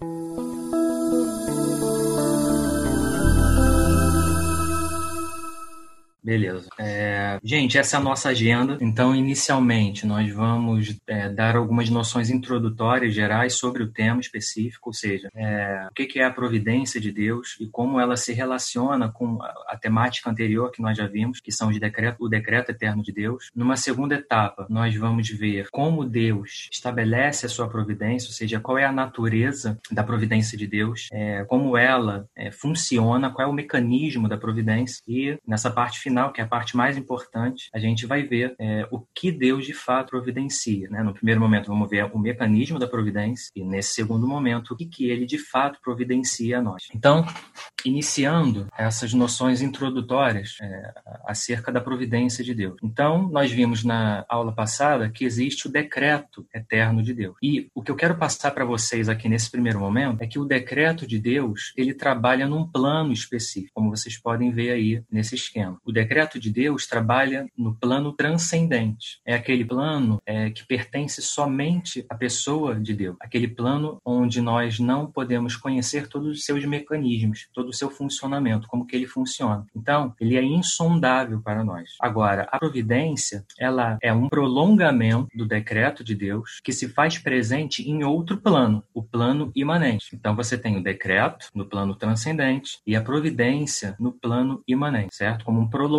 Thank you. Beleza. É, gente, essa é a nossa agenda. Então, inicialmente, nós vamos é, dar algumas noções introdutórias gerais sobre o tema específico, ou seja, é, o que é a providência de Deus e como ela se relaciona com a, a temática anterior que nós já vimos, que são de decreto, o decreto eterno de Deus. Numa segunda etapa, nós vamos ver como Deus estabelece a sua providência, ou seja, qual é a natureza da providência de Deus, é, como ela é, funciona, qual é o mecanismo da providência e nessa parte final final, que é a parte mais importante, a gente vai ver é, o que Deus de fato providencia. Né? No primeiro momento, vamos ver o mecanismo da providência, e nesse segundo momento, o que, que ele de fato providencia a nós. Então, iniciando essas noções introdutórias é, acerca da providência de Deus. Então, nós vimos na aula passada que existe o decreto eterno de Deus. E o que eu quero passar para vocês aqui nesse primeiro momento é que o decreto de Deus, ele trabalha num plano específico, como vocês podem ver aí nesse esquema. O decreto de Deus trabalha no plano transcendente. É aquele plano é, que pertence somente à pessoa de Deus. Aquele plano onde nós não podemos conhecer todos os seus mecanismos, todo o seu funcionamento, como que ele funciona. Então, ele é insondável para nós. Agora, a providência, ela é um prolongamento do decreto de Deus que se faz presente em outro plano, o plano imanente. Então, você tem o decreto no plano transcendente e a providência no plano imanente, certo? Como um prolongamento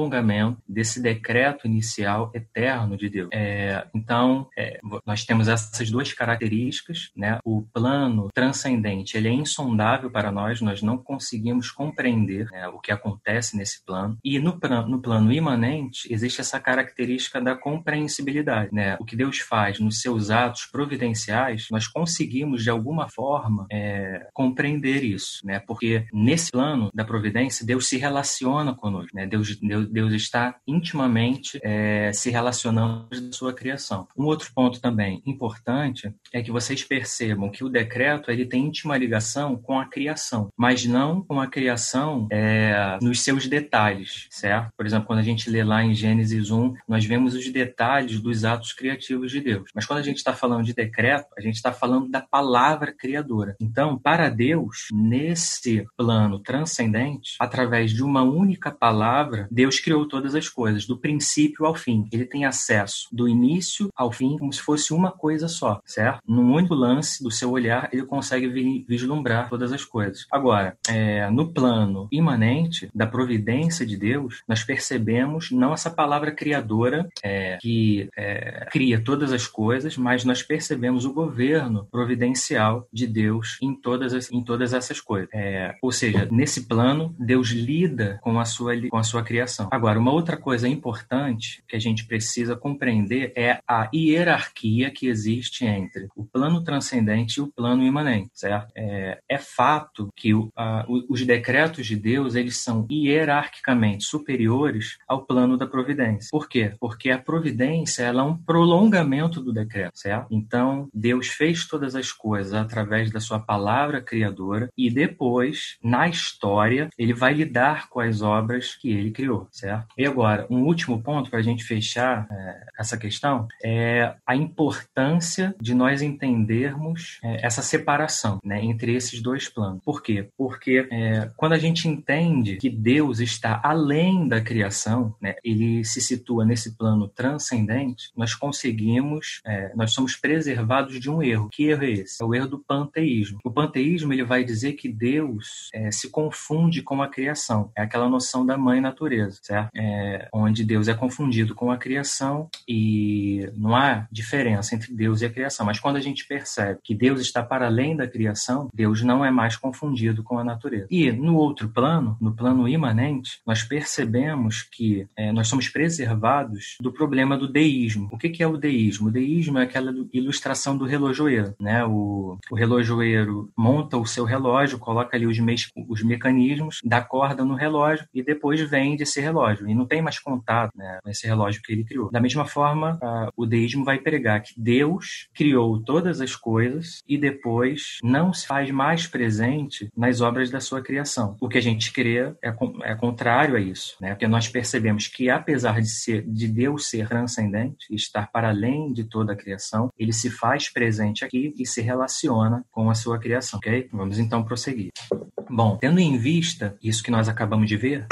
desse decreto inicial eterno de Deus. É, então, é, nós temos essas duas características, né? O plano transcendente, ele é insondável para nós, nós não conseguimos compreender né, o que acontece nesse plano. E no, no plano imanente, existe essa característica da compreensibilidade, né? O que Deus faz nos seus atos providenciais, nós conseguimos de alguma forma é, compreender isso, né? Porque nesse plano da providência, Deus se relaciona conosco, né? Deus, Deus Deus, está intimamente é, se relacionando com sua criação. Um outro ponto também importante é que vocês percebam que o decreto ele tem íntima ligação com a criação, mas não com a criação é, nos seus detalhes, certo? Por exemplo, quando a gente lê lá em Gênesis 1, nós vemos os detalhes dos atos criativos de Deus. Mas quando a gente está falando de decreto, a gente está falando da palavra criadora. Então, para Deus, nesse plano transcendente, através de uma única palavra, Deus Deus criou todas as coisas, do princípio ao fim. Ele tem acesso do início ao fim, como se fosse uma coisa só, certo? Num único lance do seu olhar, ele consegue vislumbrar todas as coisas. Agora, é, no plano imanente da providência de Deus, nós percebemos não essa palavra criadora é, que é, cria todas as coisas, mas nós percebemos o governo providencial de Deus em todas, as, em todas essas coisas. É, ou seja, nesse plano, Deus lida com a sua, com a sua criação. Agora, uma outra coisa importante que a gente precisa compreender é a hierarquia que existe entre o plano transcendente e o plano imanente, certo? É, é fato que o, a, os decretos de Deus eles são hierarquicamente superiores ao plano da providência. Por quê? Porque a providência ela é um prolongamento do decreto, certo? Então, Deus fez todas as coisas através da sua palavra criadora e depois, na história, ele vai lidar com as obras que ele criou certo? E agora, um último ponto para a gente fechar é, essa questão é a importância de nós entendermos é, essa separação né, entre esses dois planos. Por quê? Porque é, quando a gente entende que Deus está além da criação, né, ele se situa nesse plano transcendente, nós conseguimos, é, nós somos preservados de um erro. Que erro é esse? É o erro do panteísmo. O panteísmo ele vai dizer que Deus é, se confunde com a criação. É aquela noção da mãe natureza certo? É, onde Deus é confundido com a criação e não há diferença entre Deus e a criação. Mas quando a gente percebe que Deus está para além da criação, Deus não é mais confundido com a natureza. E no outro plano, no plano imanente, nós percebemos que é, nós somos preservados do problema do deísmo. O que, que é o deísmo? O deísmo é aquela ilustração do relojoeiro, né? O, o relojoeiro monta o seu relógio, coloca ali os, me os mecanismos, dá corda no relógio e depois vende esse relógio e não tem mais contato né, com esse relógio que ele criou. Da mesma forma, o deísmo vai pregar que Deus criou todas as coisas e depois não se faz mais presente nas obras da sua criação. O que a gente crê é, é contrário a isso, né? porque nós percebemos que apesar de, ser, de Deus ser transcendente e estar para além de toda a criação, ele se faz presente aqui e se relaciona com a sua criação, ok? Vamos então prosseguir. Bom, tendo em vista isso que nós acabamos de ver,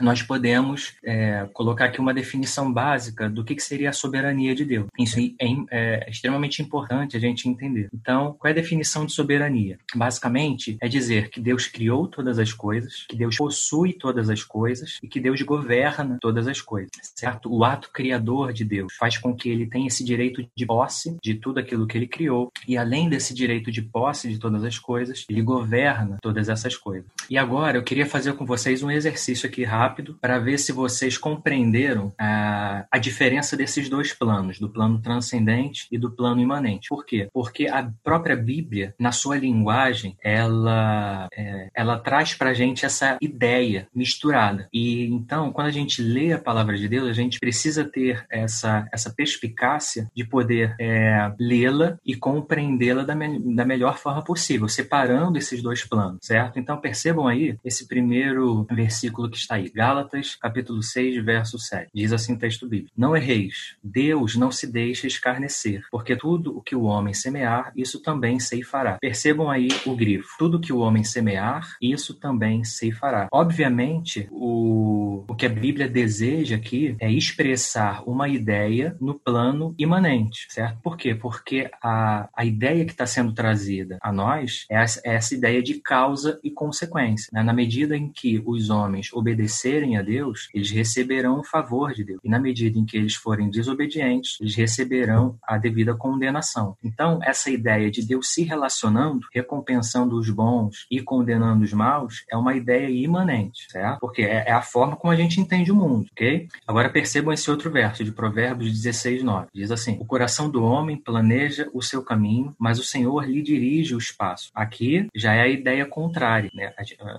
nós podemos é, colocar aqui uma definição básica do que, que seria a soberania de Deus. Isso é, é, extremamente importante a gente entender. Então, qual é a definição de soberania? Basicamente, é dizer que Deus criou todas as coisas, que Deus possui todas as coisas e que Deus governa todas as coisas, certo? O ato criador de Deus faz com que ele tenha esse direito de posse de tudo aquilo que ele criou e, além desse direito de posse de todas as coisas, ele governa todas essas coisas. E agora, eu queria fazer com vocês um exercício aqui rápido rápido para ver se vocês compreenderam a, a diferença desses dois planos, do plano transcendente e do plano imanente. Por quê? Porque a própria Bíblia, na sua linguagem, ela, é, ela traz para a gente essa ideia misturada. E então, quando a gente lê a palavra de Deus, a gente precisa ter essa, essa perspicácia de poder é, lê-la e compreendê-la da, me, da melhor forma possível, separando esses dois planos, certo? Então, percebam aí esse primeiro versículo que está aí. Gálatas, capítulo 6, verso 7. Diz assim o texto bíblico: Não erreis, Deus não se deixa escarnecer, porque tudo o que o homem semear, isso também ceifará. Percebam aí o grifo. Tudo que o homem semear, isso também ceifará. Obviamente, o, o que a Bíblia deseja aqui é expressar uma ideia no plano imanente, certo? Por quê? Porque a, a ideia que está sendo trazida a nós é essa, é essa ideia de causa e consequência. Né? Na medida em que os homens obedecerem obedecerem a Deus, eles receberão o favor de Deus. E na medida em que eles forem desobedientes, eles receberão a devida condenação. Então, essa ideia de Deus se relacionando, recompensando os bons e condenando os maus, é uma ideia imanente, certo? Porque é, é a forma como a gente entende o mundo, ok? Agora percebam esse outro verso de Provérbios 16, 9. Diz assim: O coração do homem planeja o seu caminho, mas o Senhor lhe dirige o espaço. Aqui já é a ideia contrária, né?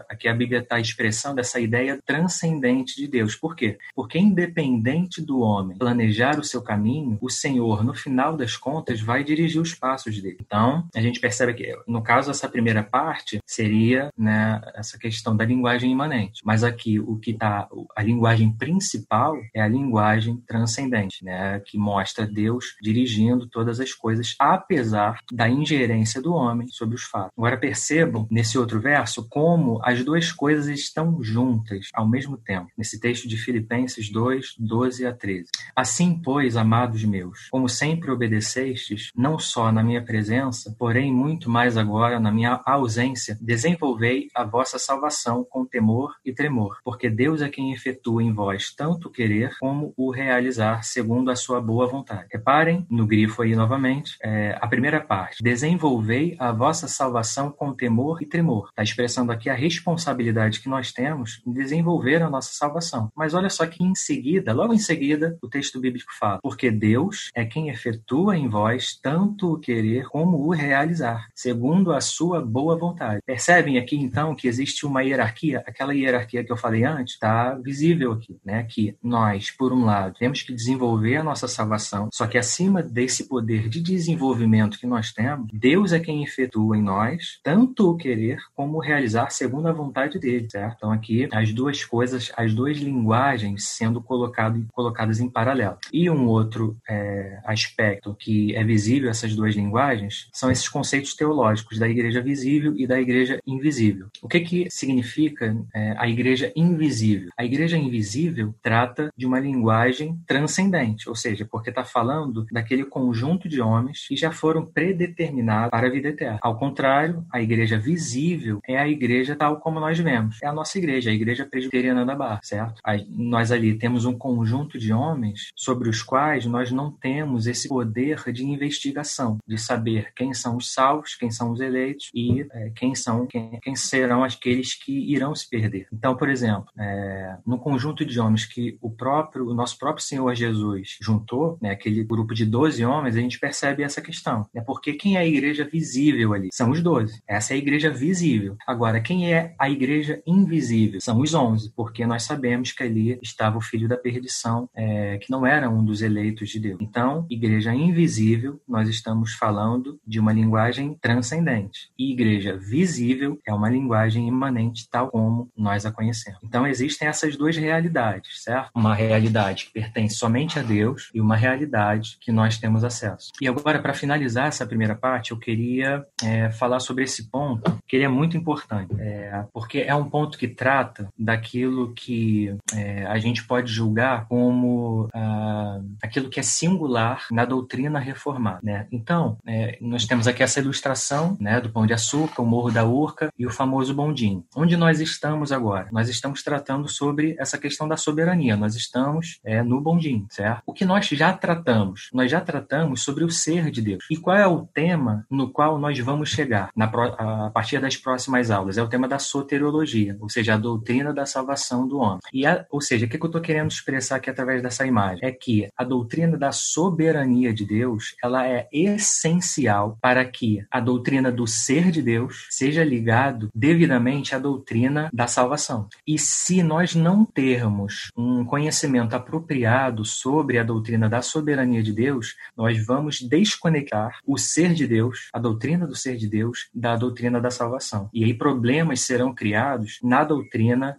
Aqui a Bíblia está expressando essa ideia trans transcendente de Deus. Por quê? Porque independente do homem planejar o seu caminho, o Senhor, no final das contas, vai dirigir os passos dele. Então, a gente percebe que, no caso, essa primeira parte seria né, essa questão da linguagem imanente. Mas aqui, o que está, a linguagem principal é a linguagem transcendente, né, que mostra Deus dirigindo todas as coisas, apesar da ingerência do homem sobre os fatos. Agora percebam nesse outro verso como as duas coisas estão juntas ao mesmo mesmo tempo, nesse texto de Filipenses 2, 12 a 13. Assim, pois, amados meus, como sempre obedecestes, não só na minha presença, porém muito mais agora na minha ausência, desenvolvei a vossa salvação com temor e tremor, porque Deus é quem efetua em vós tanto o querer como o realizar segundo a sua boa vontade. Reparem no grifo aí novamente, é, a primeira parte, desenvolvei a vossa salvação com temor e tremor. Está expressando aqui a responsabilidade que nós temos em desenvolver a nossa salvação. Mas olha só que em seguida, logo em seguida, o texto bíblico fala: Porque Deus é quem efetua em vós tanto o querer como o realizar, segundo a sua boa vontade. Percebem aqui então que existe uma hierarquia? Aquela hierarquia que eu falei antes está visível aqui, né? Que nós, por um lado, temos que desenvolver a nossa salvação, só que acima desse poder de desenvolvimento que nós temos, Deus é quem efetua em nós tanto o querer como o realizar segundo a vontade dele, certo? Então aqui as duas coisas coisas, as duas linguagens sendo colocado, colocadas em paralelo. E um outro é, aspecto que é visível essas duas linguagens são esses conceitos teológicos da igreja visível e da igreja invisível. O que, que significa é, a igreja invisível? A igreja invisível trata de uma linguagem transcendente, ou seja, porque está falando daquele conjunto de homens que já foram predeterminados para a vida eterna. Ao contrário, a igreja visível é a igreja tal como nós vemos. É a nossa igreja, a igreja presbiteriana da Barra, certo? Aí, nós ali temos um conjunto de homens sobre os quais nós não temos esse poder de investigação, de saber quem são os salvos, quem são os eleitos e é, quem são quem, quem, serão aqueles que irão se perder. Então, por exemplo, é, no conjunto de homens que o próprio, o nosso próprio Senhor Jesus juntou, né, aquele grupo de 12 homens, a gente percebe essa questão. Né? Porque quem é a igreja visível ali? São os 12. Essa é a igreja visível. Agora, quem é a igreja invisível? São os 11 porque nós sabemos que ali estava o filho da perdição, é, que não era um dos eleitos de Deus. Então, igreja invisível, nós estamos falando de uma linguagem transcendente. E igreja visível é uma linguagem imanente, tal como nós a conhecemos. Então, existem essas duas realidades, certo? Uma realidade que pertence somente a Deus e uma realidade que nós temos acesso. E agora, para finalizar essa primeira parte, eu queria é, falar sobre esse ponto, que ele é muito importante, é, porque é um ponto que trata daquilo que é, a gente pode julgar como ah, aquilo que é singular na doutrina reformada. Né? Então, é, nós temos aqui essa ilustração né, do Pão de Açúcar, o Morro da Urca e o famoso bondinho. Onde nós estamos agora? Nós estamos tratando sobre essa questão da soberania. Nós estamos é, no bondinho, certo? O que nós já tratamos? Nós já tratamos sobre o ser de Deus. E qual é o tema no qual nós vamos chegar na, a partir das próximas aulas? É o tema da soteriologia, ou seja, a doutrina da salvação do homem. E a, ou seja, o que eu estou querendo expressar aqui através dessa imagem? É que a doutrina da soberania de Deus ela é essencial para que a doutrina do ser de Deus seja ligado devidamente à doutrina da salvação. E se nós não termos um conhecimento apropriado sobre a doutrina da soberania de Deus, nós vamos desconectar o ser de Deus, a doutrina do ser de Deus, da doutrina da salvação. E aí problemas serão criados na doutrina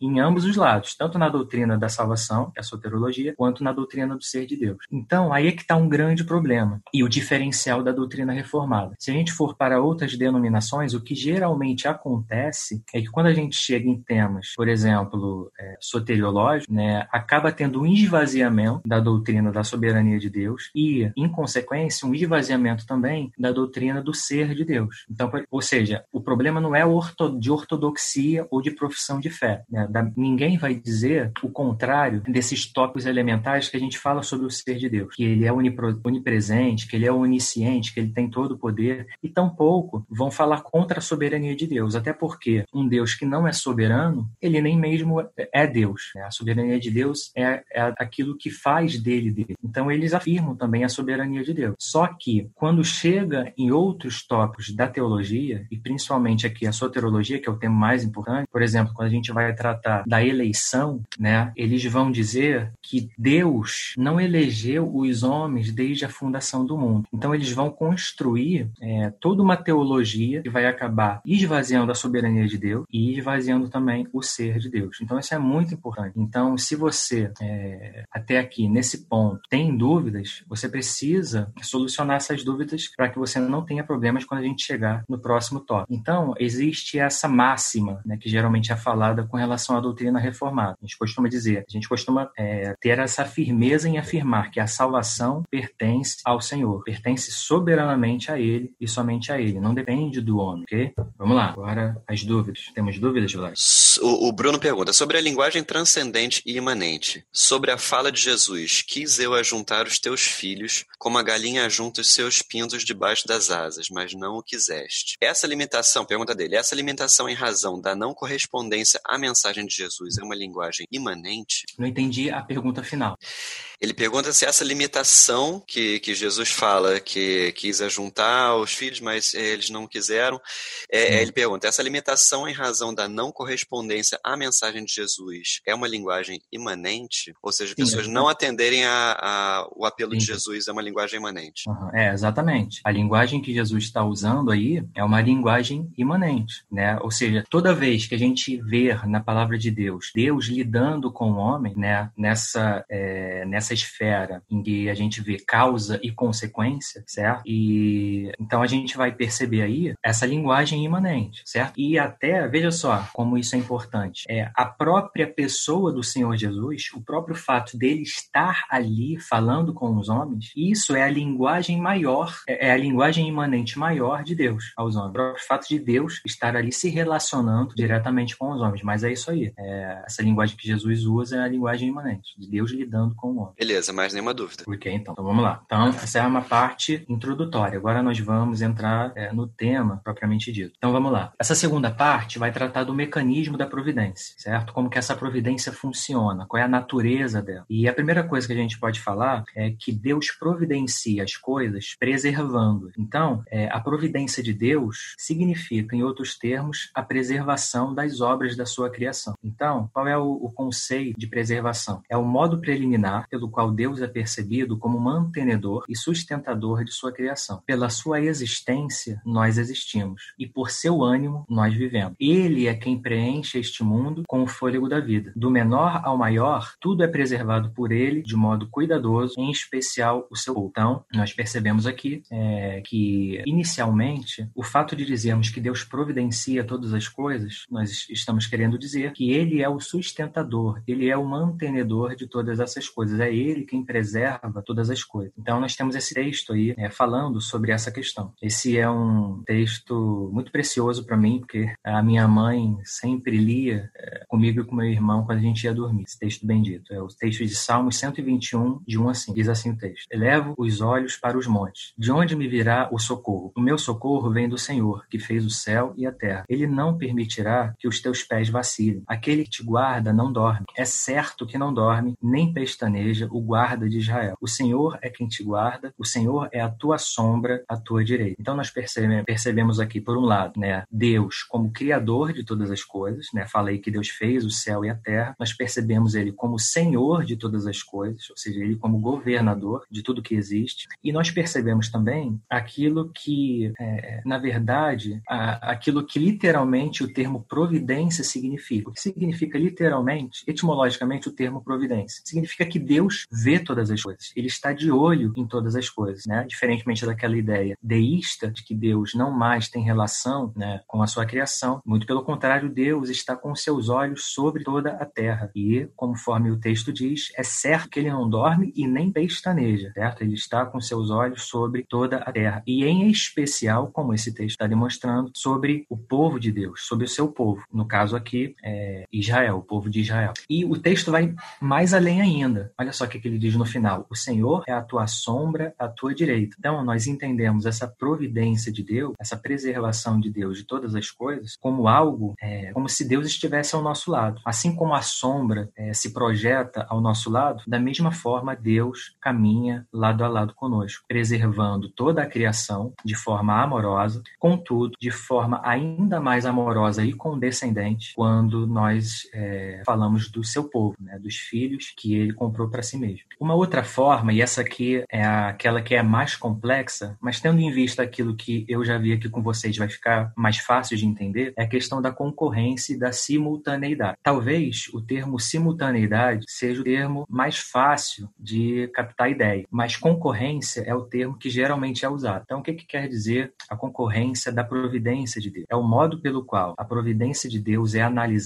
em, ambos os lados, tanto na doutrina da salvação, que é a soterologia, quanto na doutrina do ser de Deus. Então, aí é que está um grande problema e o diferencial da doutrina reformada. Se a gente for para outras denominações, o que geralmente acontece é que quando a gente chega em temas, por exemplo, é, soteriológicos, né, acaba tendo um esvaziamento da doutrina da soberania de Deus e, em consequência, um esvaziamento também da doutrina do ser de Deus. Então, ou seja, o problema não é de ortodoxia ou de profissão de fé. Né? ninguém vai dizer o contrário desses tópicos elementares que a gente fala sobre o ser de Deus, que ele é onipresente, que ele é onisciente, que ele tem todo o poder, e tampouco vão falar contra a soberania de Deus, até porque um Deus que não é soberano, ele nem mesmo é Deus. Né? A soberania de Deus é, é aquilo que faz dele Deus. Então eles afirmam também a soberania de Deus. Só que quando chega em outros tópicos da teologia, e principalmente aqui a soterologia, que é o tema mais importante, por exemplo, quando a gente vai tratar da eleição, né, eles vão dizer que Deus não elegeu os homens desde a fundação do mundo. Então eles vão construir é, toda uma teologia que vai acabar esvaziando a soberania de Deus e esvaziando também o ser de Deus. Então isso é muito importante. Então se você é, até aqui nesse ponto tem dúvidas, você precisa solucionar essas dúvidas para que você não tenha problemas quando a gente chegar no próximo tópico. Então existe essa máxima né, que geralmente é falada com relação à doutrina reformada. A gente costuma dizer, a gente costuma é, ter essa firmeza em afirmar que a salvação pertence ao Senhor, pertence soberanamente a Ele e somente a Ele, não depende do homem, ok? Vamos lá, agora as dúvidas. Temos dúvidas, Vlad? O, o Bruno pergunta sobre a linguagem transcendente e imanente, sobre a fala de Jesus: Quis eu ajuntar os teus filhos, como a galinha ajunta os seus pintos debaixo das asas, mas não o quiseste. Essa limitação, pergunta dele, essa limitação em razão da não correspondência à mensagem de Jesus é uma linguagem imanente? Não entendi a pergunta final. Ele pergunta se essa limitação que, que Jesus fala, que quis ajuntar os filhos, mas eles não quiseram, é, ele pergunta, essa limitação em razão da não correspondência à mensagem de Jesus é uma linguagem imanente? Ou seja, Sim, pessoas é. não atenderem a, a, o apelo Sim. de Jesus é uma linguagem imanente? Uhum. É, exatamente. A linguagem que Jesus está usando aí é uma linguagem imanente, né? Ou seja, toda vez que a gente vê na palavra de Deus, Deus lidando com o homem, né? Nessa, é, nessa essa esfera em que a gente vê causa e consequência, certo? E então a gente vai perceber aí essa linguagem imanente, certo? E até, veja só como isso é importante, é a própria pessoa do Senhor Jesus, o próprio fato dele estar ali falando com os homens, isso é a linguagem maior, é, é a linguagem imanente maior de Deus aos homens. O próprio fato de Deus estar ali se relacionando diretamente com os homens, mas é isso aí. É, essa linguagem que Jesus usa é a linguagem imanente, de Deus lidando com o homem. Beleza, mais nenhuma dúvida. Ok, então. Então vamos lá. Então, essa é uma parte introdutória. Agora nós vamos entrar é, no tema propriamente dito. Então vamos lá. Essa segunda parte vai tratar do mecanismo da providência, certo? Como que essa providência funciona, qual é a natureza dela. E a primeira coisa que a gente pode falar é que Deus providencia as coisas preservando. Então, é, a providência de Deus significa, em outros termos, a preservação das obras da sua criação. Criação. Então, qual é o, o conceito de preservação? É o modo preliminar pelo qual Deus é percebido como mantenedor e sustentador de sua criação. Pela sua existência, nós existimos, e por seu ânimo, nós vivemos. Ele é quem preenche este mundo com o fôlego da vida. Do menor ao maior, tudo é preservado por ele de modo cuidadoso, em especial o seu. Então, nós percebemos aqui é, que, inicialmente, o fato de dizermos que Deus providencia todas as coisas, nós estamos querendo dizer que ele é o sustentador, ele é o mantenedor de todas essas coisas, é ele quem preserva todas as coisas. Então, nós temos esse texto aí é, falando sobre essa questão. Esse é um texto muito precioso para mim, porque a minha mãe sempre lia é, comigo e com meu irmão quando a gente ia dormir. Esse texto bendito. É o texto de Salmos 121, de 1 a 5. Diz assim o texto: Elevo os olhos para os montes. De onde me virá o socorro? O meu socorro vem do Senhor, que fez o céu e a terra. Ele não permitirá que os teus pés vacilem. Aquele que te guarda não dorme. É certo que não dorme, nem pestaneja o guarda de Israel. O Senhor é quem te guarda, o Senhor é a tua sombra, a tua direita. Então nós percebemos aqui, por um lado, né, Deus como criador de todas as coisas, né? Falei que Deus fez o céu e a terra. Nós percebemos ele como Senhor de todas as coisas, ou seja, ele como governador de tudo que existe. E nós percebemos também aquilo que, é, na verdade, a, aquilo que literalmente o termo providência significa. O que significa literalmente, etimologicamente, o termo providência? Significa que Deus vê todas as coisas. Ele está de olho em todas as coisas, né? Diferentemente daquela ideia deísta de que Deus não mais tem relação né, com a sua criação. Muito pelo contrário, Deus está com seus olhos sobre toda a terra. E, conforme o texto diz, é certo que ele não dorme e nem pestaneja, certo? Ele está com seus olhos sobre toda a terra. E, em especial, como esse texto está demonstrando, sobre o povo de Deus, sobre o seu povo. No caso aqui, é Israel, o povo de Israel. E o texto vai mais além ainda. Olha só o que ele diz no final: O Senhor é a tua sombra, a tua direita. Então, nós entendemos essa providência de Deus, essa preservação de Deus de todas as coisas, como algo, é, como se Deus estivesse ao nosso lado. Assim como a sombra é, se projeta ao nosso lado, da mesma forma Deus caminha lado a lado conosco, preservando toda a criação de forma amorosa, contudo, de forma ainda mais amorosa e condescendente quando nós é, falamos do seu povo, né, dos filhos que ele comprou para si mesmo. Uma outra forma, e essa aqui é aquela que é mais complexa, mas tendo em vista aquilo que eu já vi aqui com vocês, vai ficar mais fácil de entender, é a questão da concorrência e da simultaneidade. Talvez o termo simultaneidade seja o termo mais fácil de captar ideia, mas concorrência é o termo que geralmente é usado. Então, o que, que quer dizer a concorrência da providência de Deus? É o modo pelo qual a providência de Deus é analisada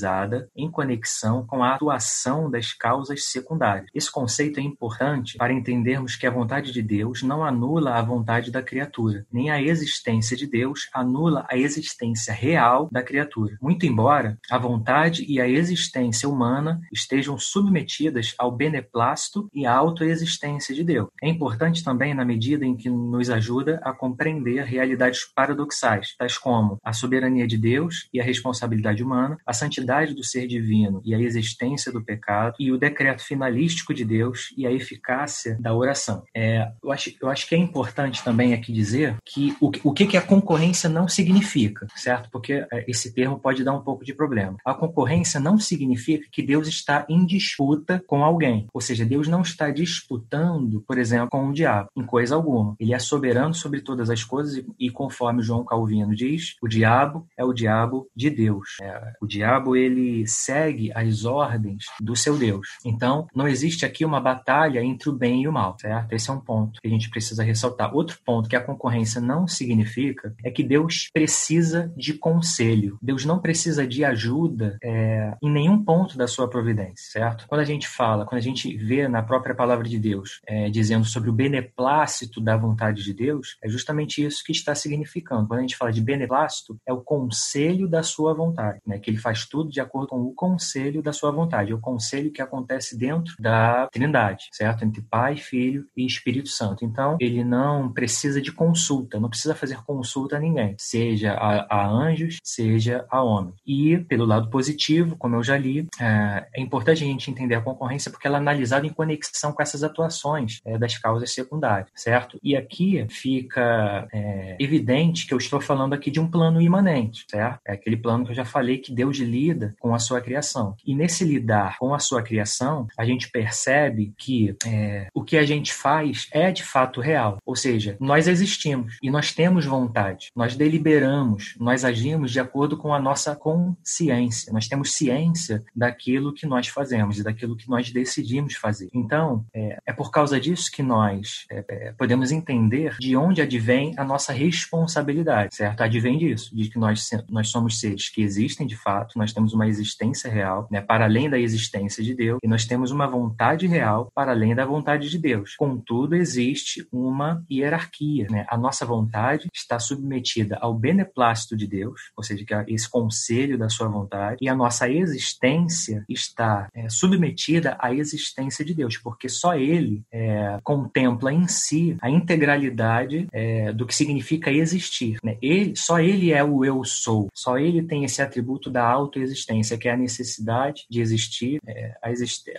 em conexão com a atuação das causas secundárias. Esse conceito é importante para entendermos que a vontade de Deus não anula a vontade da criatura, nem a existência de Deus anula a existência real da criatura. Muito embora a vontade e a existência humana estejam submetidas ao beneplácito e à autoexistência de Deus. É importante também na medida em que nos ajuda a compreender realidades paradoxais, tais como a soberania de Deus e a responsabilidade humana, a santidade do ser divino e a existência do pecado, e o decreto finalístico de Deus e a eficácia da oração. É, eu, acho, eu acho que é importante também aqui dizer que o, o que, que a concorrência não significa, certo? Porque é, esse termo pode dar um pouco de problema. A concorrência não significa que Deus está em disputa com alguém, ou seja, Deus não está disputando, por exemplo, com o diabo, em coisa alguma. Ele é soberano sobre todas as coisas e, e conforme João Calvino diz, o diabo é o diabo de Deus. É, o diabo ele segue as ordens do seu Deus. Então, não existe aqui uma batalha entre o bem e o mal, certo? Esse é um ponto que a gente precisa ressaltar. Outro ponto que a concorrência não significa é que Deus precisa de conselho. Deus não precisa de ajuda é, em nenhum ponto da sua providência, certo? Quando a gente fala, quando a gente vê na própria palavra de Deus é, dizendo sobre o beneplácito da vontade de Deus, é justamente isso que está significando. Quando a gente fala de beneplácito, é o conselho da sua vontade, né? Que ele faz tudo de acordo com o conselho da sua vontade, é o conselho que acontece dentro da Trindade, certo? Entre Pai, Filho e Espírito Santo. Então, ele não precisa de consulta, não precisa fazer consulta a ninguém, seja a, a anjos, seja a homens. E, pelo lado positivo, como eu já li, é, é, importante a gente entender a concorrência porque ela é analisada em conexão com essas atuações é, das causas secundárias, certo? E aqui fica é, evidente que eu estou falando aqui de um plano imanente, certo? É aquele plano que eu já falei que Deus lida lida com a sua criação. E nesse lidar com a sua criação, a gente percebe que é, o que a gente faz é de fato real. Ou seja, nós existimos e nós temos vontade, nós deliberamos, nós agimos de acordo com a nossa consciência, nós temos ciência daquilo que nós fazemos e daquilo que nós decidimos fazer. Então, é, é por causa disso que nós é, é podemos entender de onde advém a nossa responsabilidade, certo? Advém disso, de que nós, nós somos seres que existem de fato, nós temos uma existência real, né, para além da existência de Deus, e nós temos uma vontade real para além da vontade de Deus. Contudo, existe uma hierarquia, né? A nossa vontade está submetida ao beneplácito de Deus, ou seja, que é esse conselho da sua vontade, e a nossa existência está é, submetida à existência de Deus, porque só Ele é, contempla em si a integralidade é, do que significa existir. Né? Ele, só Ele é o eu sou, só Ele tem esse atributo da autoexistência, que é a necessidade de existir, é, a,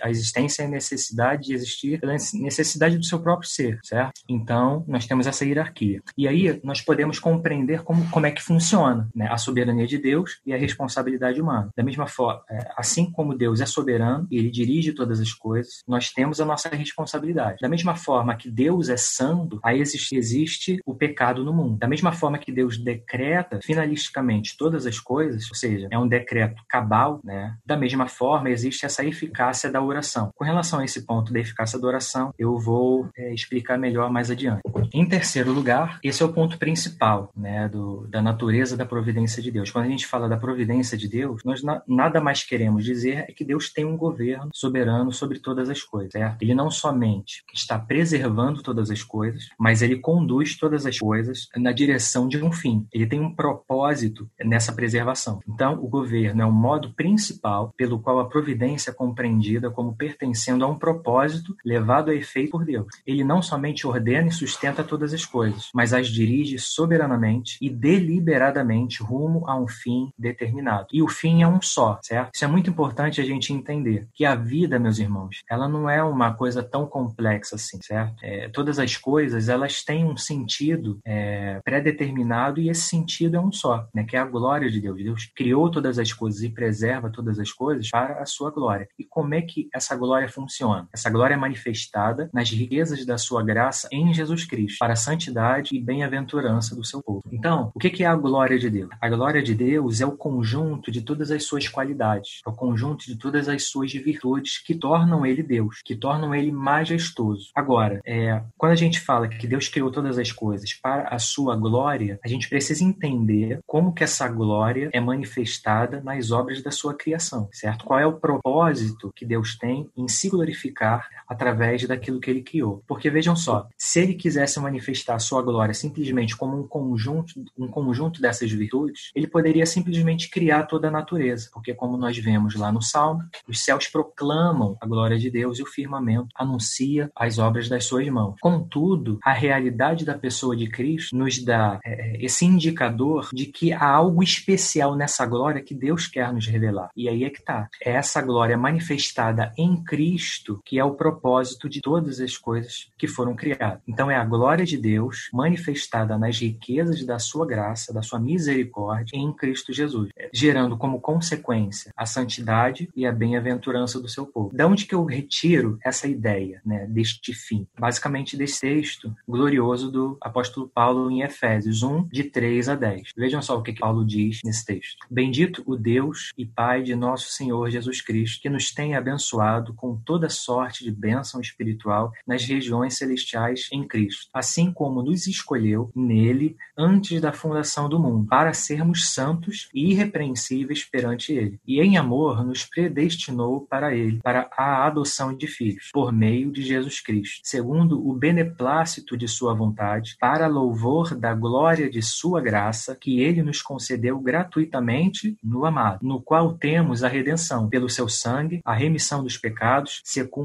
a existência é a necessidade de existir pela necessidade do seu próprio ser, certo? Então, nós temos essa hierarquia. E aí, nós podemos compreender como, como é que funciona né? a soberania de Deus e a responsabilidade humana. Da mesma forma, é, assim como Deus é soberano e ele dirige todas as coisas, nós temos a nossa responsabilidade. Da mesma forma que Deus é santo, aí existe, existe o pecado no mundo. Da mesma forma que Deus decreta finalisticamente todas as coisas, ou seja, é um decreto cabal, né? Da mesma forma, existe essa eficácia da oração. Com relação a esse ponto da eficácia da oração, eu vou é, explicar melhor mais adiante. Em terceiro lugar, esse é o ponto principal, né, do, da natureza da providência de Deus. Quando a gente fala da providência de Deus, nós na, nada mais queremos dizer é que Deus tem um governo soberano sobre todas as coisas, certo? Ele não somente está preservando todas as coisas, mas ele conduz todas as coisas na direção de um fim. Ele tem um propósito nessa preservação. Então, o governo é modo principal pelo qual a providência é compreendida como pertencendo a um propósito levado a efeito por Deus. Ele não somente ordena e sustenta todas as coisas, mas as dirige soberanamente e deliberadamente rumo a um fim determinado. E o fim é um só, certo? Isso é muito importante a gente entender que a vida, meus irmãos, ela não é uma coisa tão complexa assim, certo? É, todas as coisas elas têm um sentido é, pré-determinado e esse sentido é um só, né? Que é a glória de Deus. Deus criou todas as coisas e preserva todas as coisas para a sua glória. E como é que essa glória funciona? Essa glória é manifestada nas riquezas da sua graça em Jesus Cristo, para a santidade e bem-aventurança do seu povo. Então, o que é a glória de Deus? A glória de Deus é o conjunto de todas as suas qualidades, é o conjunto de todas as suas virtudes que tornam ele Deus, que tornam ele majestoso. Agora, é, quando a gente fala que Deus criou todas as coisas para a sua glória, a gente precisa entender como que essa glória é manifestada nas obras da sua criação, certo? Qual é o propósito que Deus tem em se glorificar através daquilo que ele criou? Porque vejam só, se ele quisesse manifestar a sua glória simplesmente como um conjunto, um conjunto dessas virtudes, ele poderia simplesmente criar toda a natureza, porque como nós vemos lá no Salmo, os céus proclamam a glória de Deus e o firmamento anuncia as obras das suas mãos. Contudo, a realidade da pessoa de Cristo nos dá é, esse indicador de que há algo especial nessa glória que Deus quer nos revelar. E aí é que está. É essa glória manifestada em Cristo que é o propósito de todas as coisas que foram criadas. Então é a glória de Deus manifestada nas riquezas da sua graça, da sua misericórdia em Cristo Jesus, gerando como consequência a santidade e a bem-aventurança do seu povo. Da onde que eu retiro essa ideia, né, deste fim? Basicamente desse texto glorioso do apóstolo Paulo em Efésios 1 de 3 a 10. Vejam só o que Paulo diz nesse texto. Bendito o Deus e Pai de nosso Senhor Jesus Cristo, que nos tem abençoado com toda sorte de bênção espiritual nas regiões celestiais em Cristo, assim como nos escolheu nele antes da fundação do mundo, para sermos santos e irrepreensíveis perante ele. E em amor nos predestinou para ele, para a adoção de filhos, por meio de Jesus Cristo, segundo o beneplácito de sua vontade, para louvor da glória de sua graça, que ele nos concedeu gratuitamente no amado, no qual temos a redenção pelo seu sangue, a remissão dos pecados,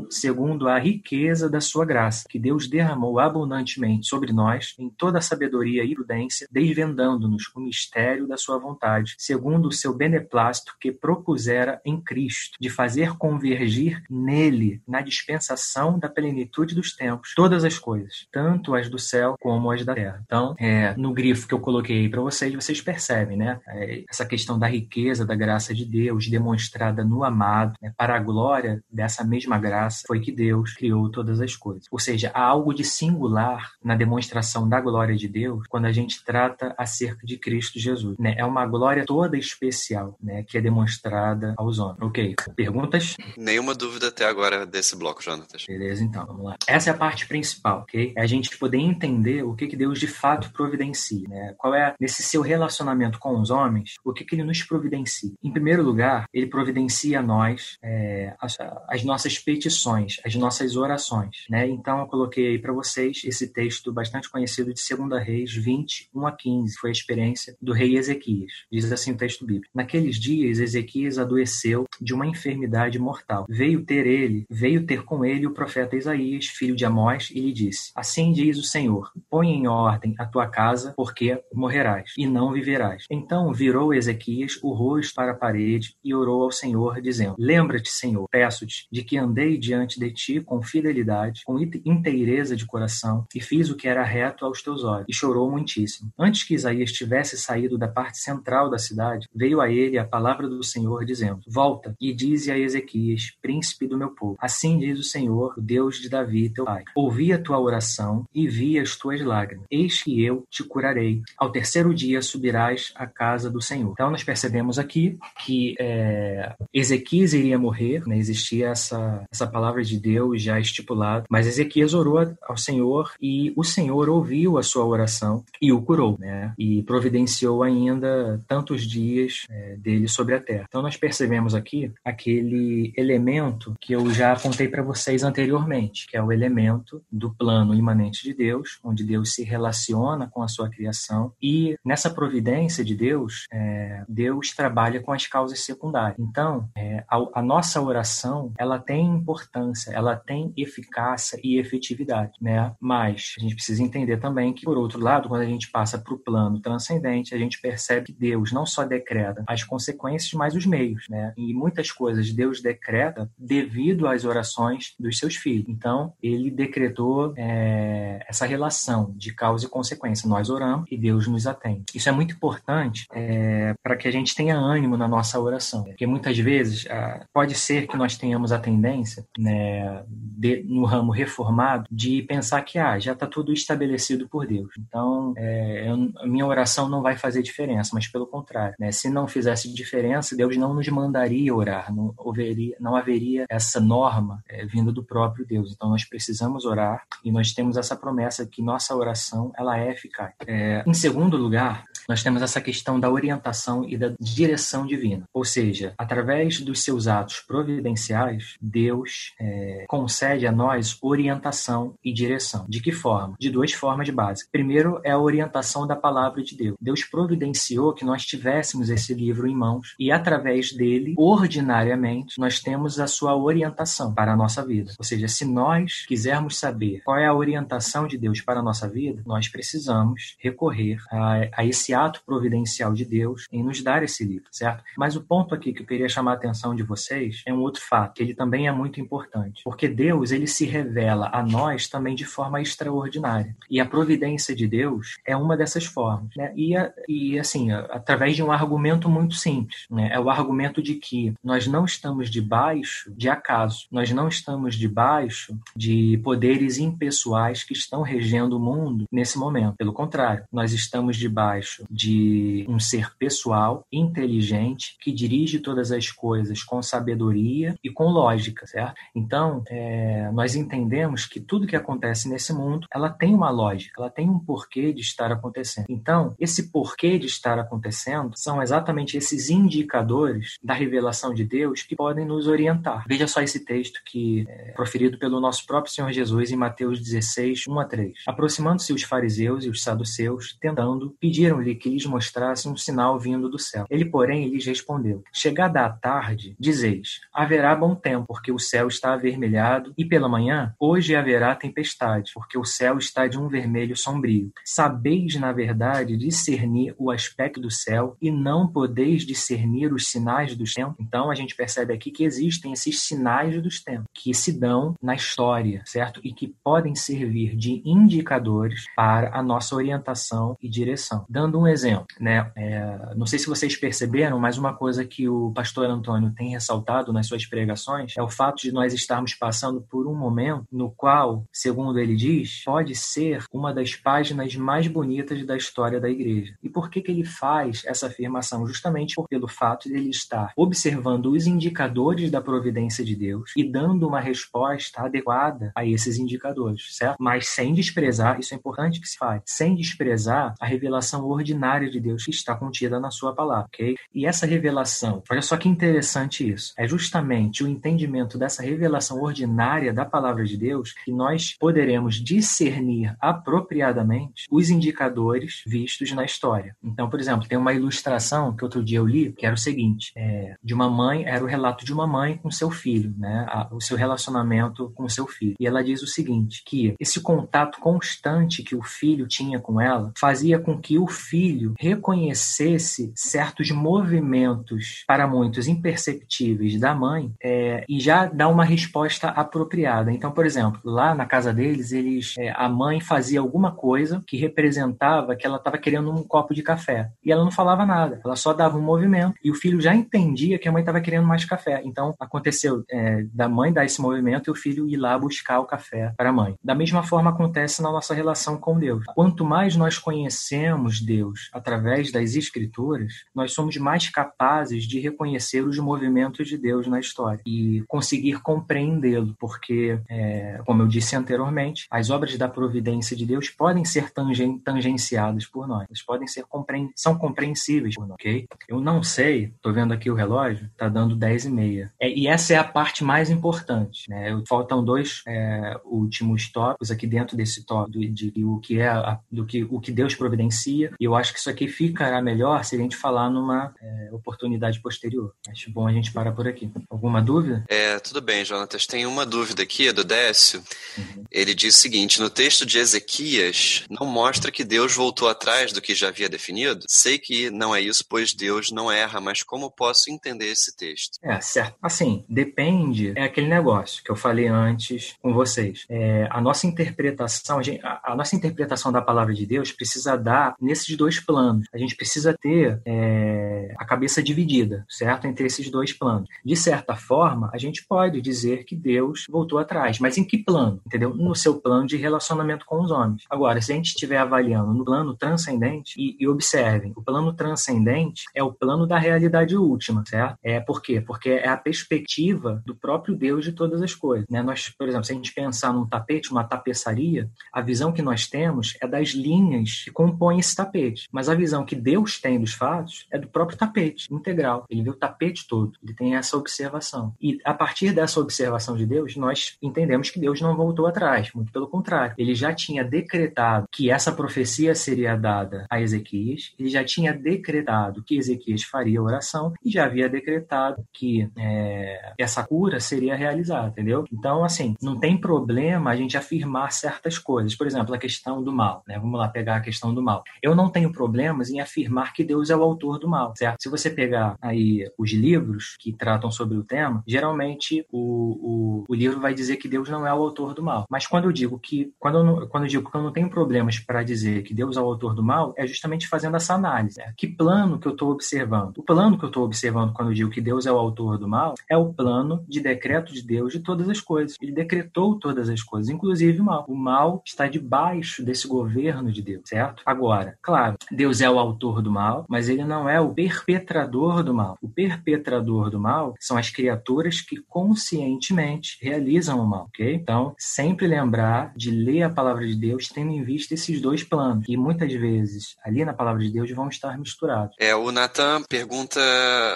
segundo a riqueza da sua graça, que Deus derramou abundantemente sobre nós em toda a sabedoria e prudência, desvendando-nos o mistério da sua vontade, segundo o seu beneplácito que propusera em Cristo, de fazer convergir nele, na dispensação da plenitude dos tempos, todas as coisas, tanto as do céu como as da terra. Então, é, no grifo que eu coloquei para vocês, vocês percebem, né? É, essa questão da riqueza, da, graça de Deus demonstrada no amado, né, para a glória dessa mesma graça, foi que Deus criou todas as coisas. Ou seja, há algo de singular na demonstração da glória de Deus quando a gente trata acerca de Cristo Jesus. Né? É uma glória toda especial né, que é demonstrada aos homens. Ok. Perguntas? Nenhuma dúvida até agora desse bloco, Jonatas. Beleza, então, vamos lá. Essa é a parte principal, ok? É a gente poder entender o que, que Deus de fato providencia. Né? Qual é, nesse seu relacionamento com os homens, o que, que ele nos providencia. Em primeiro lugar, ele providencia a nós é, as, as, nossas petições, as nossas orações. Né? Então, eu coloquei aí para vocês esse texto bastante conhecido de 2 Reis 20, 1 a 15. Foi a experiência do rei Ezequias. Diz assim o texto bíblico. Naqueles dias, Ezequias adoeceu de uma enfermidade mortal. Veio ter ele, veio ter com ele o profeta Isaías, filho de Amós, e lhe disse: Assim diz o Senhor: Põe em ordem a tua casa, porque morrerás e não viverás. Então virou Ezequias o rosto para a parede e orou ao Senhor, dizendo: Lembra-te, Senhor, peço-te, de que andei diante de ti com fidelidade, com inteireza de coração, e fiz o que era reto aos teus olhos. E chorou muitíssimo. Antes que Isaías tivesse saído da parte central da cidade, veio a ele a palavra do Senhor, dizendo: Volta e dize a Ezequias, príncipe do meu povo: Assim diz o Senhor, Deus de Davi, teu pai: Ouvi a tua oração e vi as tuas lágrimas. Eis que eu te curarei. Ao terceiro dia subirás à casa do Senhor. Então nós percebemos aqui que é, Ezequias iria morrer, né? existia essa, essa palavra de Deus já estipulada, mas Ezequias orou ao Senhor e o Senhor ouviu a sua oração e o curou, né? E providenciou ainda tantos dias é, dele sobre a terra. Então nós percebemos aqui aquele elemento que eu já apontei para vocês anteriormente, que é o elemento do plano imanente de Deus, onde Deus se relaciona com a sua criação e nessa providência de Deus, é, Deus trabalha com as causas secundárias. Então, é, a, a, nossa oração, ela tem importância, ela tem eficácia e efetividade, né? Mas a gente precisa entender também que, por outro lado, quando a gente passa para o plano transcendente, a gente percebe que Deus não só decreta as consequências, mas os meios, né? E muitas coisas Deus decreta devido às orações dos seus filhos. Então, ele decretou é, essa relação de causa e consequência. Nós oramos e Deus nos atende. Isso é muito importante é, para que a gente tenha ânimo na nossa oração. Porque muitas vezes ah, pode ser que nós tenhamos a tendência, né, de, no ramo reformado, de pensar que ah, já está tudo estabelecido por Deus. Então, é, eu, minha oração não vai fazer diferença, mas pelo contrário. Né, se não fizesse diferença, Deus não nos mandaria orar, não, haveria, não haveria essa norma é, vinda do próprio Deus. Então, nós precisamos orar e nós temos essa promessa que nossa oração ela é eficaz. É, em segundo lugar, nós temos essa questão da orientação e da direção divina. Ou seja, através dos seus atos providenciais, Deus é, concede a nós orientação e direção. De que forma? De duas formas base. Primeiro é a orientação da palavra de Deus. Deus providenciou que nós tivéssemos esse livro em mãos e através dele, ordinariamente, nós temos a sua orientação para a nossa vida. Ou seja, se nós quisermos saber qual é a orientação de Deus para a nossa vida, nós precisamos recorrer a, a esse ato providencial de Deus em nos dar esse livro, certo? Mas o ponto aqui que eu queria chamar a atenção de vocês é um outro fato, que ele também é muito importante, porque Deus, ele se revela a nós também de forma extraordinária. E a providência de Deus é uma dessas formas, né? E, e assim, através de um argumento muito simples, né? É o argumento de que nós não estamos debaixo de acaso, nós não estamos debaixo de poderes impessoais que estão regendo o mundo nesse momento. Pelo contrário, nós estamos debaixo de um ser pessoal, inteligente, que dirige todas as coisas com sabedoria e com lógica, certo? Então, é, nós entendemos que tudo que acontece nesse mundo, ela tem uma lógica, ela tem um porquê de estar acontecendo. Então, esse porquê de estar acontecendo são exatamente esses indicadores da revelação de Deus que podem nos orientar. Veja só esse texto que é proferido pelo nosso próprio Senhor Jesus em Mateus 16, 1 a 3. Aproximando-se os fariseus e os saduceus, tentando, pediram-lhe que lhes mostrasse um sinal vindo do céu. Ele, porém, lhes respondeu: Chegada a tarde, dizeis: haverá bom tempo, porque o céu está avermelhado, e pela manhã, hoje haverá tempestade, porque o céu está de um vermelho sombrio. Sabeis, na verdade, discernir o aspecto do céu e não podeis discernir os sinais dos tempos. Então, a gente percebe aqui que existem esses sinais dos tempos que se dão na história, certo? E que podem servir de indicadores para a nossa orientação e direção. Dando um um exemplo, né? É, não sei se vocês perceberam, mas uma coisa que o pastor Antônio tem ressaltado nas suas pregações é o fato de nós estarmos passando por um momento no qual, segundo ele diz, pode ser uma das páginas mais bonitas da história da igreja. E por que, que ele faz essa afirmação? Justamente pelo fato de ele estar observando os indicadores da providência de Deus e dando uma resposta adequada a esses indicadores, certo? Mas sem desprezar, isso é importante que se faz, sem desprezar a revelação ordinária de Deus que está contida na sua palavra, ok? E essa revelação, olha só que interessante isso, é justamente o entendimento dessa revelação ordinária da palavra de Deus que nós poderemos discernir apropriadamente os indicadores vistos na história. Então, por exemplo, tem uma ilustração que outro dia eu li que era o seguinte: é, de uma mãe, era o relato de uma mãe com seu filho, né? A, o seu relacionamento com seu filho. E ela diz o seguinte: que esse contato constante que o filho tinha com ela fazia com que o filho reconhecesse certos movimentos, para muitos imperceptíveis, da mãe é, e já dá uma resposta apropriada. Então, por exemplo, lá na casa deles, eles, é, a mãe fazia alguma coisa que representava que ela estava querendo um copo de café e ela não falava nada, ela só dava um movimento e o filho já entendia que a mãe estava querendo mais café. Então, aconteceu é, da mãe dar esse movimento e o filho ir lá buscar o café para a mãe. Da mesma forma acontece na nossa relação com Deus. Quanto mais nós conhecemos Deus através das Escrituras, nós somos mais capazes de reconhecer os movimentos de Deus na história e conseguir compreendê-lo, porque, é, como eu disse anteriormente, as obras da providência de Deus podem ser tangen tangenciadas por nós, elas podem ser compre são compreensíveis por nós, ok? Eu não sei, estou vendo aqui o relógio, está dando 10 e meia. É, e essa é a parte mais importante, né? Faltam dois é, últimos tópicos aqui dentro desse tópico de, de, o que é a, do que o que Deus providencia. E eu acho que isso aqui ficará melhor se a gente falar numa é, oportunidade posterior. Acho bom a gente parar por aqui. Alguma dúvida? É, tudo bem, Jonatas. Tem uma dúvida aqui, é do Décio. Uhum. Ele diz o seguinte: no texto de Ezequias, não mostra que Deus voltou atrás do que já havia definido? Sei que não é isso, pois Deus não erra, mas como posso entender esse texto? É, certo. Assim, depende. É aquele negócio que eu falei antes com vocês. É, a nossa interpretação, a, gente, a, a, nossa interpretação da palavra de Deus precisa dar nesses dois planos. A gente precisa ter é, a cabeça dividida, certo? Entre esses dois planos. De certa forma, a gente pode dizer que Deus voltou atrás, mas em que plano? Entendeu? No seu plano de relacionamento com os homens. Agora, se a gente estiver avaliando no plano transcendente, e, e observem, o plano transcendente é o plano da realidade última, certo? É por quê? Porque é a perspectiva do próprio Deus de todas as coisas. Né? Nós, por exemplo, se a gente pensar num tapete, uma tapeçaria, a visão que nós temos é das linhas que compõem esse tapete. Mas a visão que Deus tem dos fatos é do próprio tapete integral. Ele vê o tapete todo. Ele tem essa observação. E a partir dessa observação de Deus, nós entendemos que Deus não voltou atrás. Muito pelo contrário. Ele já tinha decretado que essa profecia seria dada a Ezequias. Ele já tinha decretado que Ezequias faria a oração e já havia decretado que é, essa cura seria realizada, entendeu? Então, assim, não tem problema a gente afirmar certas coisas. Por exemplo, a questão do mal, né? Vamos lá pegar a questão do mal. Eu não tenho problemas em afirmar que Deus é o autor do mal, certo? Se você pegar aí os livros que tratam sobre o tema, geralmente o, o, o livro vai dizer que Deus não é o autor do mal. Mas quando eu digo que, quando eu, não, quando eu digo que eu não tenho problemas para dizer que Deus é o autor do mal, é justamente fazendo essa análise. Né? Que plano que eu estou observando? O plano que eu estou observando quando eu digo que Deus é o autor do mal é o plano de decreto de Deus de todas as coisas. Ele decretou todas as coisas, inclusive o mal. O mal está debaixo desse governo de Deus, certo? Agora, claro, Deus é o autor do mal, mas ele não é o perpetrador do mal. O perpetrador do mal são as criaturas que conscientemente realizam o mal, ok? Então, sempre lembrar de ler a palavra de Deus tendo em vista esses dois planos. E muitas vezes, ali na palavra de Deus, vão estar misturados. É, o Nathan pergunta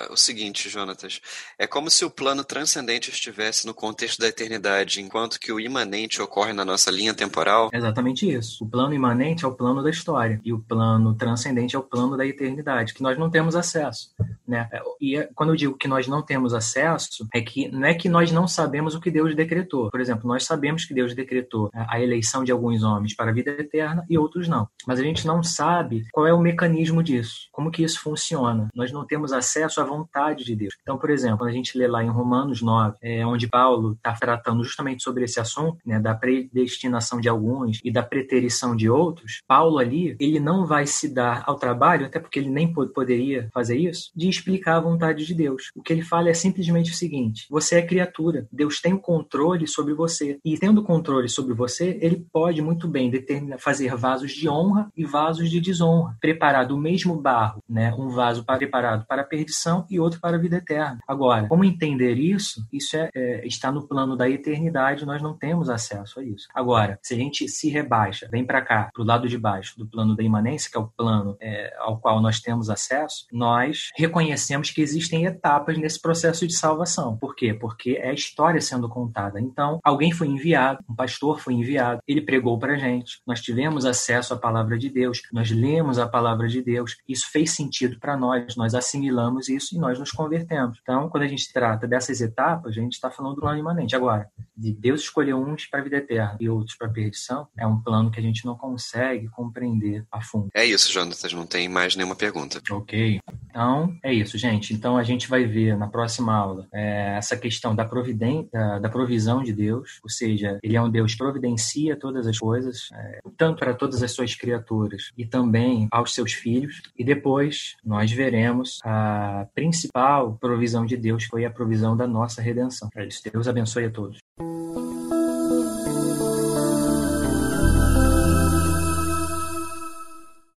o seguinte, Jonatas. É como se o plano transcendente estivesse no contexto da eternidade, enquanto que o imanente ocorre na nossa linha temporal? É exatamente isso. O plano imanente é o plano da história e o plano transcendente é o plano da eternidade, que nós não temos acesso. Né? E é, quando eu digo que nós não temos acesso, é que não é que nós não sabemos o que Deus decretou. Por exemplo, nós sabemos que Deus decretou a eleição de alguns homens para a vida eterna e outros não. Mas a gente não sabe qual é o mecanismo disso, como que isso funciona. Nós não temos acesso à vontade de Deus. Então, por exemplo, quando a gente lê lá em Romanos 9, é, onde Paulo está tratando justamente sobre esse assunto, né, da predestinação de alguns e da preterição de outros, Paulo ali, ele não vai se dar ao trabalho, até porque ele nem poderia fazer isso, de explicar a vontade de Deus. O que ele fala é simplesmente o seguinte: você é criatura, Deus tem o controle sobre você. E tendo controle sobre você, ele pode muito bem determinar, fazer vasos de honra e vasos de desonra, preparar do mesmo barro, né, um vaso preparado para a perdição e outro para a vida eterna. Agora, como entender isso? Isso é, é, está no plano da eternidade, nós não temos acesso a isso. Agora, se a gente se rebaixa, vem para cá, para o lado de baixo do plano da imanência, que o plano é, ao qual nós temos acesso, nós reconhecemos que existem etapas nesse processo de salvação. Por quê? Porque é a história sendo contada. Então, alguém foi enviado, um pastor foi enviado, ele pregou para gente, nós tivemos acesso à palavra de Deus, nós lemos a palavra de Deus, isso fez sentido para nós, nós assimilamos isso e nós nos convertemos. Então, quando a gente trata dessas etapas, a gente está falando do plano imanente. Agora, de Deus escolher uns para a vida eterna e outros para a perdição, é um plano que a gente não consegue compreender a fundo. É isso, Jonatas, não tem mais nenhuma pergunta. Ok. Então, é isso, gente. Então, a gente vai ver na próxima aula é, essa questão da, providen da, da, provisão de Deus, ou seja, ele é um Deus que providencia todas as coisas, é, tanto para todas as suas criaturas e também aos seus filhos. E depois nós veremos a principal provisão de Deus, que foi a provisão da nossa redenção. É isso. Deus abençoe a todos.